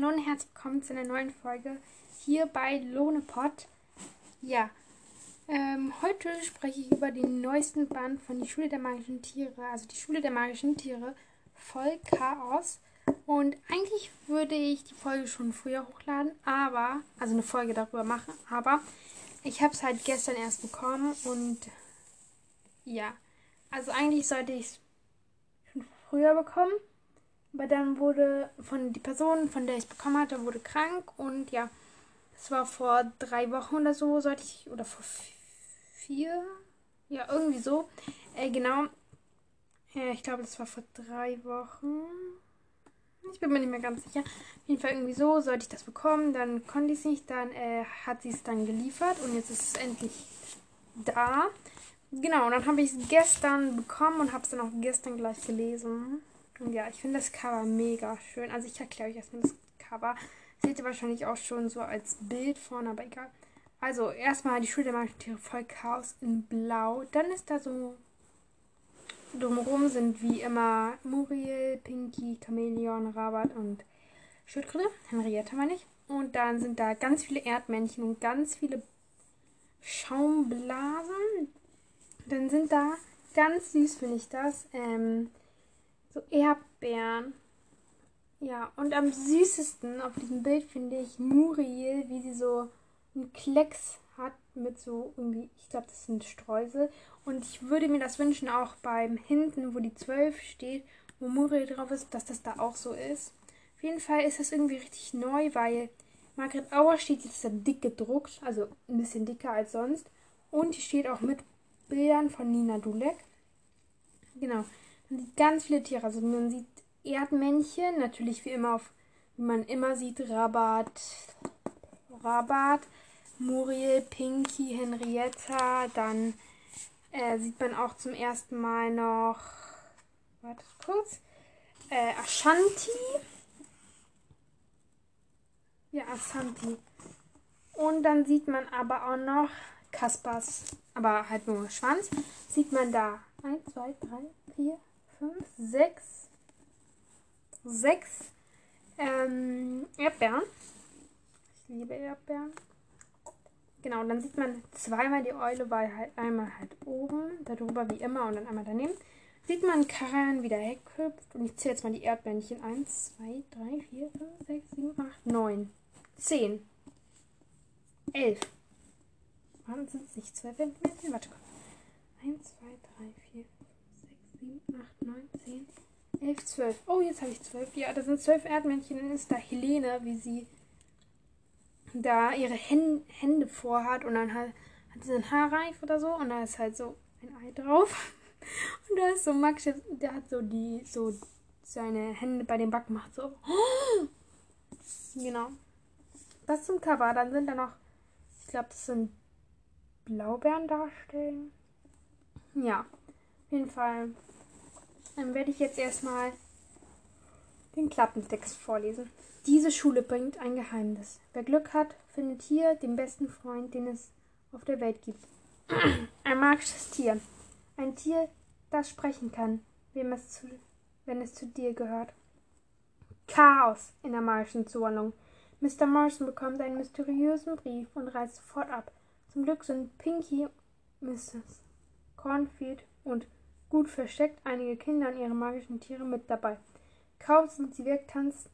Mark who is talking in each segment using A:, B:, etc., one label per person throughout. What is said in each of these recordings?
A: Hallo und herzlich willkommen zu einer neuen Folge hier bei Lohnepot. Ja, ähm, heute spreche ich über den neuesten Band von Die Schule der magischen Tiere, also die Schule der magischen Tiere, voll Chaos. Und eigentlich würde ich die Folge schon früher hochladen, aber, also eine Folge darüber machen, aber ich habe es halt gestern erst bekommen und ja, also eigentlich sollte ich es schon früher bekommen. Aber dann wurde von die Person, von der ich es bekommen hatte, wurde krank und ja, es war vor drei Wochen oder so, sollte ich, oder vor vier, ja, irgendwie so. Äh, genau, äh, ich glaube, das war vor drei Wochen. Ich bin mir nicht mehr ganz sicher. Auf jeden Fall irgendwie so, sollte ich das bekommen, dann konnte ich es nicht, dann äh, hat sie es dann geliefert und jetzt ist es endlich da. Genau, und dann habe ich es gestern bekommen und habe es dann auch gestern gleich gelesen. Und ja, ich finde das Cover mega schön. Also ich erkläre euch erstmal das Cover. Seht ihr wahrscheinlich auch schon so als Bild vorne, aber egal. Also erstmal die Schule der Tiere voll Chaos in Blau. Dann ist da so drumherum sind wie immer Muriel, Pinky, Chameleon, Rabat und Schildkröte. Henriette meine ich. Und dann sind da ganz viele Erdmännchen und ganz viele Schaumblasen. Dann sind da, ganz süß finde ich das, ähm, so Erdbeeren. Ja, und am süßesten auf diesem Bild finde ich Muriel, wie sie so einen Klecks hat mit so irgendwie, ich glaube, das sind Streusel. Und ich würde mir das wünschen, auch beim hinten, wo die 12 steht, wo Muriel drauf ist, dass das da auch so ist. Auf jeden Fall ist das irgendwie richtig neu, weil Margaret Auer steht jetzt da dick gedruckt, also ein bisschen dicker als sonst. Und die steht auch mit Bildern von Nina Dulek. Genau. Man sieht ganz viele Tiere. Also man sieht Erdmännchen, natürlich wie immer auf, wie man immer sieht, Rabat, Rabat, Muriel, Pinky, Henrietta. Dann äh, sieht man auch zum ersten Mal noch, warte kurz, äh, Ashanti. Ja, Ashanti. Und dann sieht man aber auch noch Kaspers, aber halt nur Schwanz. Sieht man da 1, 2, 3, 4, 5, 6, 6 ähm, Erdbeeren. Ich liebe Erdbeeren. Genau, und dann sieht man zweimal die Eule, weil halt einmal halt oben, darüber wie immer und dann einmal daneben. Sieht man Karan wieder weghüpft und ich zähle jetzt mal die Erdbändchen. 1, 2, 3, 4, 5, 6, 7, 8, 9, 10, 11. Waren es nicht 12 Erdmännchen? Warte kurz. 1, 2, 3, 4, 5, 6, 7, 8, 9, 10, 11, 12. Oh, jetzt habe ich 12. Ja, da sind 12 Erdmännchen. Dann ist da Helene, wie sie da ihre Hände vorhat und dann halt, hat sie einen Haarreif oder so und da ist halt so ein Ei drauf. Und da ist so Max, der hat so die, so seine Hände bei dem Backen macht so. Genau. Das zum Cover. Dann sind da noch, ich glaube, das sind Blaubeeren darstellen. Ja, auf jeden Fall. Dann werde ich jetzt erstmal den Klappentext vorlesen. Diese Schule bringt ein Geheimnis. Wer Glück hat, findet hier den besten Freund, den es auf der Welt gibt. ein magisches Tier. Ein Tier, das sprechen kann, wem es zu, wenn es zu dir gehört. Chaos in der magischen Zuordnung. Mr. Morrison bekommt einen mysteriösen Brief und reist sofort ab. Zum Glück sind Pinky, Mrs. Cornfield und gut versteckt einige Kinder und ihre magischen Tiere mit dabei. Kaum sind sie weg, tanzen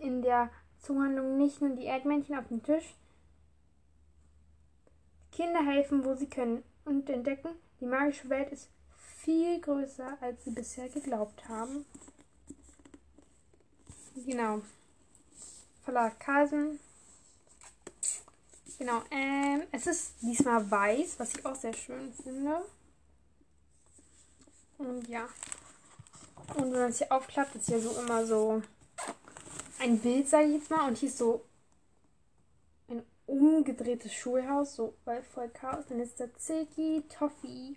A: in der Zuhandlung nicht nur die Erdmännchen auf dem Tisch. Kinder helfen, wo sie können und entdecken, die magische Welt ist viel größer, als sie bisher geglaubt haben. Genau. Verlag Carlsen. Genau. Ähm, es ist diesmal weiß, was ich auch sehr schön finde. Und ja. Und wenn man es hier aufklappt, ist hier so immer so ein Bild, sage ich jetzt mal. Und hier ist so ein umgedrehtes Schulhaus, so weil voll Chaos. Dann ist da Silky, Toffee,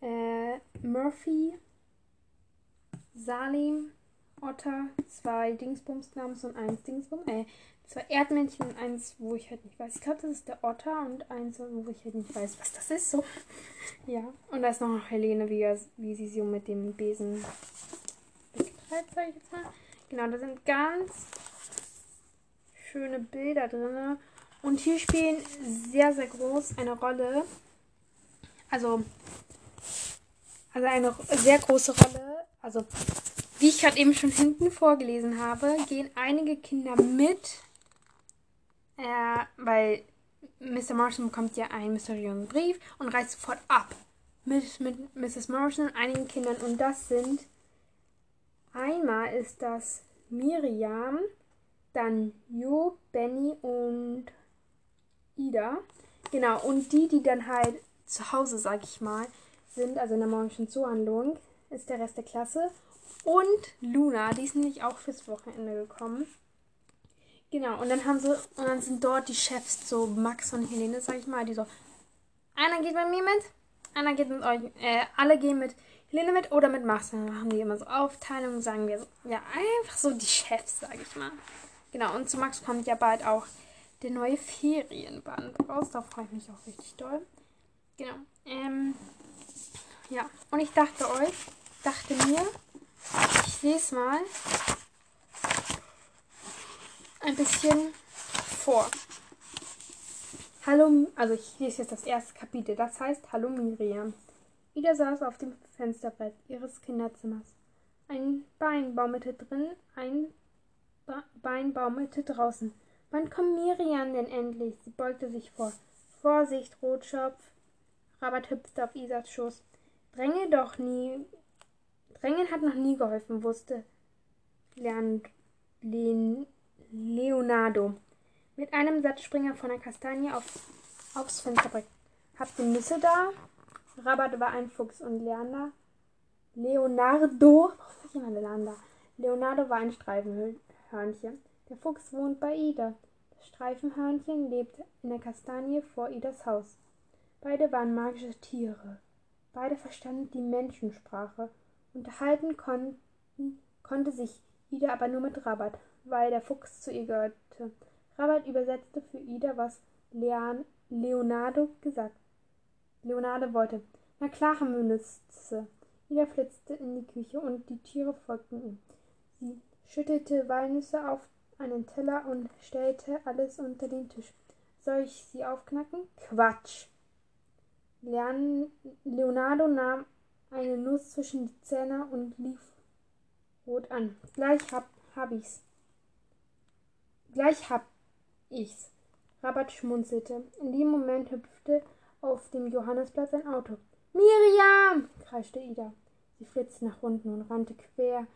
A: äh, Murphy, Salim, Otter, zwei Dingsbums-Namens und eins Dingsbums. Äh, zwei Erdmännchen und eins, wo ich halt nicht weiß. Ich glaube, das ist der Otter und eins, wo ich halt nicht weiß, was das ist. So. Ja. Und da ist noch Helene, wie, wie sie so mit dem Besen betreibt, sag ich jetzt mal. Genau, da sind ganz schöne Bilder drin. Und hier spielen sehr, sehr groß eine Rolle. Also, also eine sehr große Rolle. Also, wie ich gerade eben schon hinten vorgelesen habe, gehen einige Kinder mit. Äh, weil Mr. Morrison bekommt ja einen mysteriösen Brief und reist sofort ab. Mit, mit Mrs. Morrison und einigen Kindern. Und das sind einmal ist das Miriam, dann Jo, Benny und Ida. Genau, und die, die dann halt zu Hause, sag ich mal, sind, also in der morgendlichen Zuhandlung, ist der Rest der Klasse. Und Luna, die ist nämlich auch fürs Wochenende gekommen. Genau, und dann haben sie, und dann sind dort die Chefs, so Max und Helene, sag ich mal, die so, einer geht bei mir mit, einer geht mit euch, äh, alle gehen mit Helene mit oder mit Max. Dann machen die immer so Aufteilungen, sagen wir so, ja, einfach so die Chefs, sag ich mal. Genau, und zu Max kommt ja bald auch der neue Ferienband raus. Da freue ich mich auch richtig doll. Genau. Ähm, ja, und ich dachte euch, dachte mir, ich lese mal ein bisschen vor. Hallo, also ich lese jetzt das erste Kapitel. Das heißt Hallo Miriam. Ida saß auf dem Fensterbrett ihres Kinderzimmers. Ein Bein baumelte drin, ein Bein baumelte draußen. Wann kommt Miriam denn endlich? Sie beugte sich vor. Vorsicht, Rotschopf. Rabat hüpfte auf Isas Schoß. Dränge doch nie. Drängen hat noch nie geholfen, wusste Leonardo. Mit einem Satz spring er von der Kastanie auf, aufs Fensterbrett. Habt ihr Nüsse da? Rabat war ein Fuchs und Leander. Leonardo. Warum immer Leander? Leonardo war ein Streifenhörnchen. Der Fuchs wohnt bei Ida. Das Streifenhörnchen lebt in der Kastanie vor Idas Haus. Beide waren magische Tiere. Beide verstanden die Menschensprache. Unterhalten konnten, konnte sich Ida aber nur mit Rabat, weil der Fuchs zu ihr gehörte. Rabat übersetzte für Ida, was Leon, Leonardo gesagt. Leonardo wollte. Na klar haben. Ida flitzte in die Küche und die Tiere folgten ihm. Sie schüttelte Walnüsse auf einen Teller und stellte alles unter den Tisch. Soll ich sie aufknacken? Quatsch! Leon Leonardo nahm eine Nuss zwischen die Zähne und lief rot an. Gleich hab, hab ich's. Gleich hab ich's. Rabat schmunzelte. In dem Moment hüpfte auf dem Johannisplatz ein Auto. Miriam! kreischte Ida. Sie flitzte nach unten und rannte quer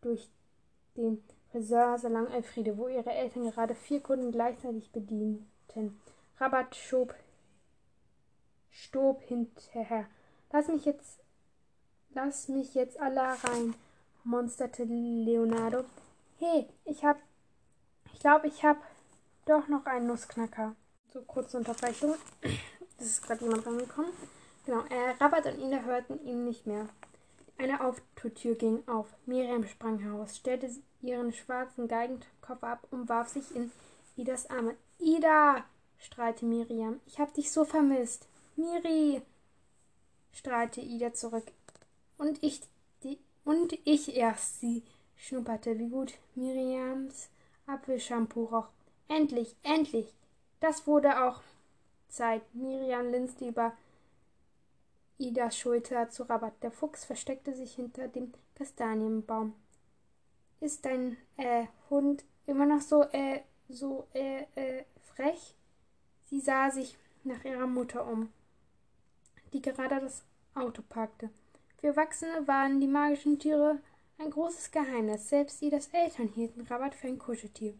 A: durch den Friseursalon Elfriede, wo ihre Eltern gerade vier Kunden gleichzeitig bedienten. Rabat schob, stob hinterher. Lass mich jetzt, lass mich jetzt alle rein, monsterte Leonardo. Hey, ich hab, ich glaube, ich hab doch noch einen Nussknacker. So kurze Unterbrechung. Es ist gerade jemand reingekommen. Genau, äh, Rabat und Ina hörten ihn nicht mehr. Eine Autotür ging auf. Miriam sprang heraus, stellte ihren schwarzen Geigenkoffer ab und warf sich in Idas Arme. Ida! strahlte Miriam. Ich hab dich so vermisst. Miri! strahlte Ida zurück. Und ich, die, und ich erst. Sie schnupperte, wie gut Miriams Apfelshampoo roch. Endlich, endlich! Das wurde auch Zeit. Miriam linste über Idas Schulter zu Rabat. Der Fuchs versteckte sich hinter dem Kastanienbaum. Ist dein äh, Hund immer noch so, äh, so, äh, äh, frech? Sie sah sich nach ihrer Mutter um, die gerade das Auto parkte. Für Erwachsene waren die magischen Tiere ein großes Geheimnis. Selbst Idas Eltern hielten Rabat für ein Kuscheltier.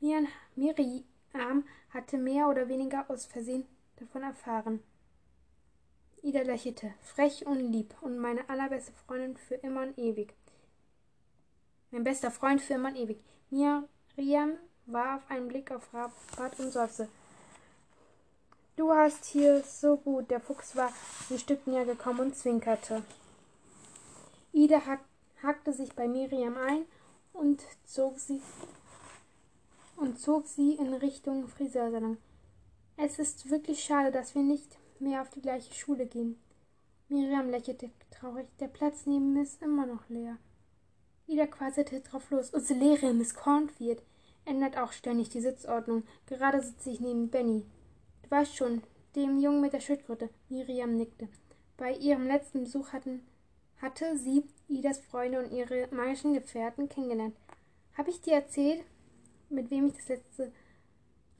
A: Miriam hatte mehr oder weniger aus Versehen davon erfahren. Ida lächelte, frech und lieb, und meine allerbeste Freundin für immer und ewig. Mein bester Freund für immer und ewig. Miriam warf einen Blick auf Rabat und seufzte. Du hast hier so gut. Der Fuchs war ein Stück näher gekommen und zwinkerte. Ida hack, hackte sich bei Miriam ein und zog sie und zog sie in Richtung Friseursalon. Es ist wirklich schade, dass wir nicht mehr auf die gleiche Schule gehen. Miriam lächelte traurig. Der Platz neben mir ist immer noch leer. Ida quasselte drauf los. Unsere Lehrerin, Miss Cornfield, ändert auch ständig die Sitzordnung. Gerade sitze ich neben Benny. Du weißt schon, dem Jungen mit der Schildkröte. Miriam nickte. Bei ihrem letzten Besuch hatten, hatte sie Idas Freunde und ihre magischen Gefährten kennengelernt. Habe ich dir erzählt, mit wem ich das letzte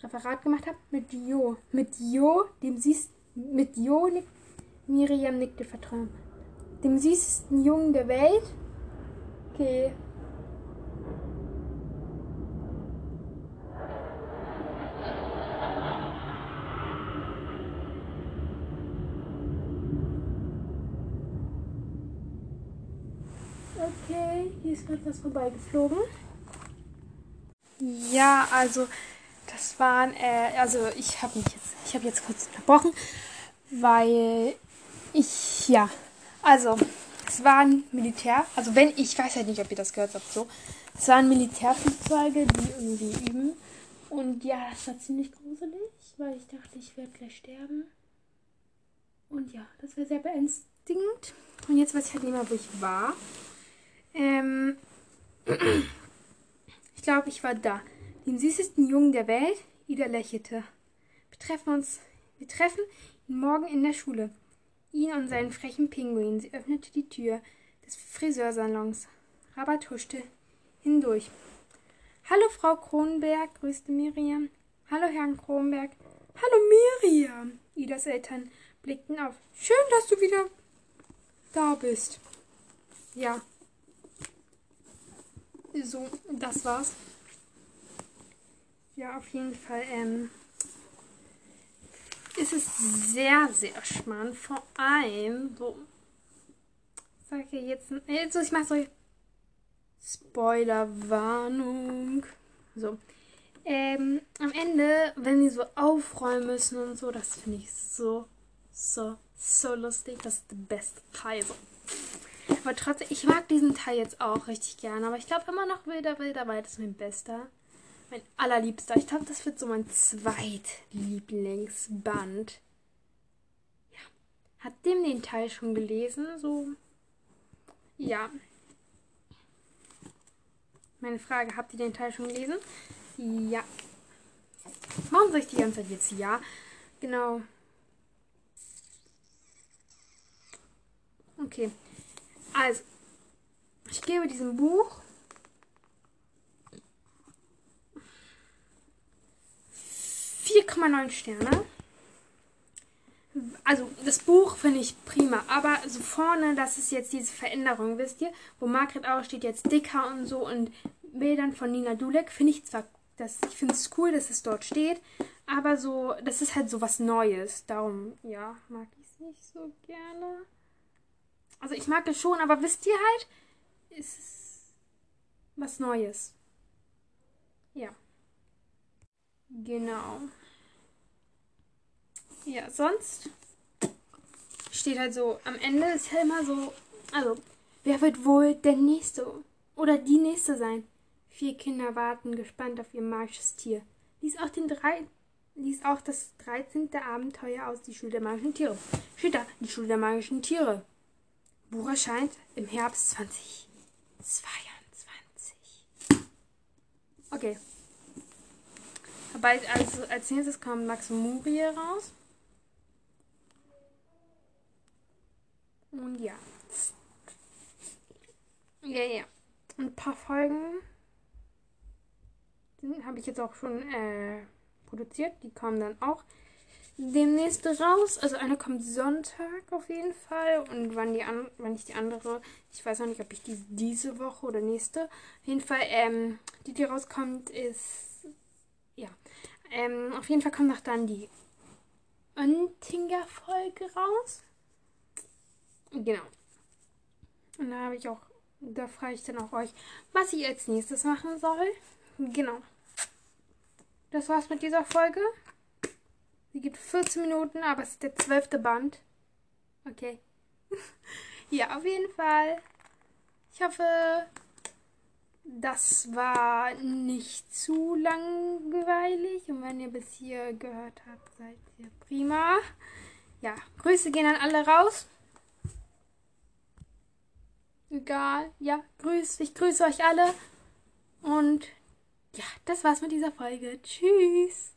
A: Referat gemacht habe? Mit Jo. Mit Jo, dem siehst mit Jo nick, Miriam nickte vertrauen. Dem süßesten Jungen der Welt? Okay. Okay, hier ist gerade was vorbeigeflogen. Ja, also das waren, äh, also ich habe mich jetzt, ich habe jetzt kurz unterbrochen, weil ich, ja, also es waren Militär, also wenn, ich weiß halt nicht, ob ihr das gehört habt, so, es waren Militärflugzeuge, die irgendwie üben und ja, das war ziemlich gruselig, weil ich dachte, ich werde gleich sterben und ja, das war sehr beängstigend und jetzt weiß ich halt nicht mehr, wo ich war. Ähm, ich glaube, ich war da. Den süßesten Jungen der Welt. Ida lächelte. Wir treffen uns. Wir treffen ihn morgen in der Schule. Ihn und seinen frechen Pinguin. Sie öffnete die Tür des Friseursalons. Rabat huschte hindurch. Hallo, Frau Kronberg, grüßte Miriam. Hallo, Herrn Kronberg. Hallo, Miriam. Idas Eltern blickten auf. Schön, dass du wieder da bist. Ja, so, das war's. Ja, auf jeden Fall ähm, ist es sehr, sehr spannend. Vor allem, so, sage ich jetzt, also ich mache so Spoilerwarnung. So. Ähm, am Ende, wenn die so aufräumen müssen und so, das finde ich so, so, so lustig. Das ist der beste Teil. So. Aber trotzdem, ich mag diesen Teil jetzt auch richtig gerne. Aber ich glaube immer noch Wilder Wilder Wald ist mein bester. Mein allerliebster. Ich glaube, das wird so mein zweitlieblingsband. Ja. Hat dem den Teil schon gelesen? So. Ja. Meine Frage, habt ihr den Teil schon gelesen? Ja. Warum sage ich die ganze Zeit jetzt ja? Genau. Okay. Also, ich gebe diesem Buch vier Sterne. Also das Buch finde ich prima, aber so vorne, das ist jetzt diese Veränderung, wisst ihr, wo Margret auch steht jetzt dicker und so und Bildern von Nina Dulek finde ich zwar, das, ich finde es cool, dass es dort steht, aber so, das ist halt so was Neues, darum, ja, mag ich es nicht so gerne. Also ich mag es schon, aber wisst ihr halt, ist was Neues. Ja. Genau. Ja, sonst steht halt so, am Ende ist ja immer so, also, wer wird wohl der Nächste oder die Nächste sein? Vier Kinder warten gespannt auf ihr magisches Tier. Lies auch den drei, lies auch das 13. Abenteuer aus die Schule der magischen Tiere. Steht da, die Schule der magischen Tiere. Buch erscheint im Herbst 2022. Okay. Bald also als nächstes kommt Max Murie raus. Und ja. Ja, ja. Ein paar Folgen habe ich jetzt auch schon äh, produziert. Die kommen dann auch demnächst raus. Also eine kommt Sonntag auf jeden Fall. Und wann, die an, wann ich die andere, ich weiß noch nicht, ob ich die diese Woche oder nächste. Auf jeden Fall, ähm, die, die rauskommt, ist, ja. Ähm, auf jeden Fall kommt noch dann die Öntinger-Folge raus. Genau. Und da habe ich auch, da frage ich dann auch euch, was ich als nächstes machen soll. Genau. Das war's mit dieser Folge. Sie gibt 14 Minuten, aber es ist der zwölfte Band. Okay. ja, auf jeden Fall. Ich hoffe, das war nicht zu langweilig. Und wenn ihr bis hier gehört habt, seid ihr prima. Ja, Grüße gehen an alle raus. Egal. Ja, grüß. Ich grüße euch alle. Und ja, das war's mit dieser Folge. Tschüss.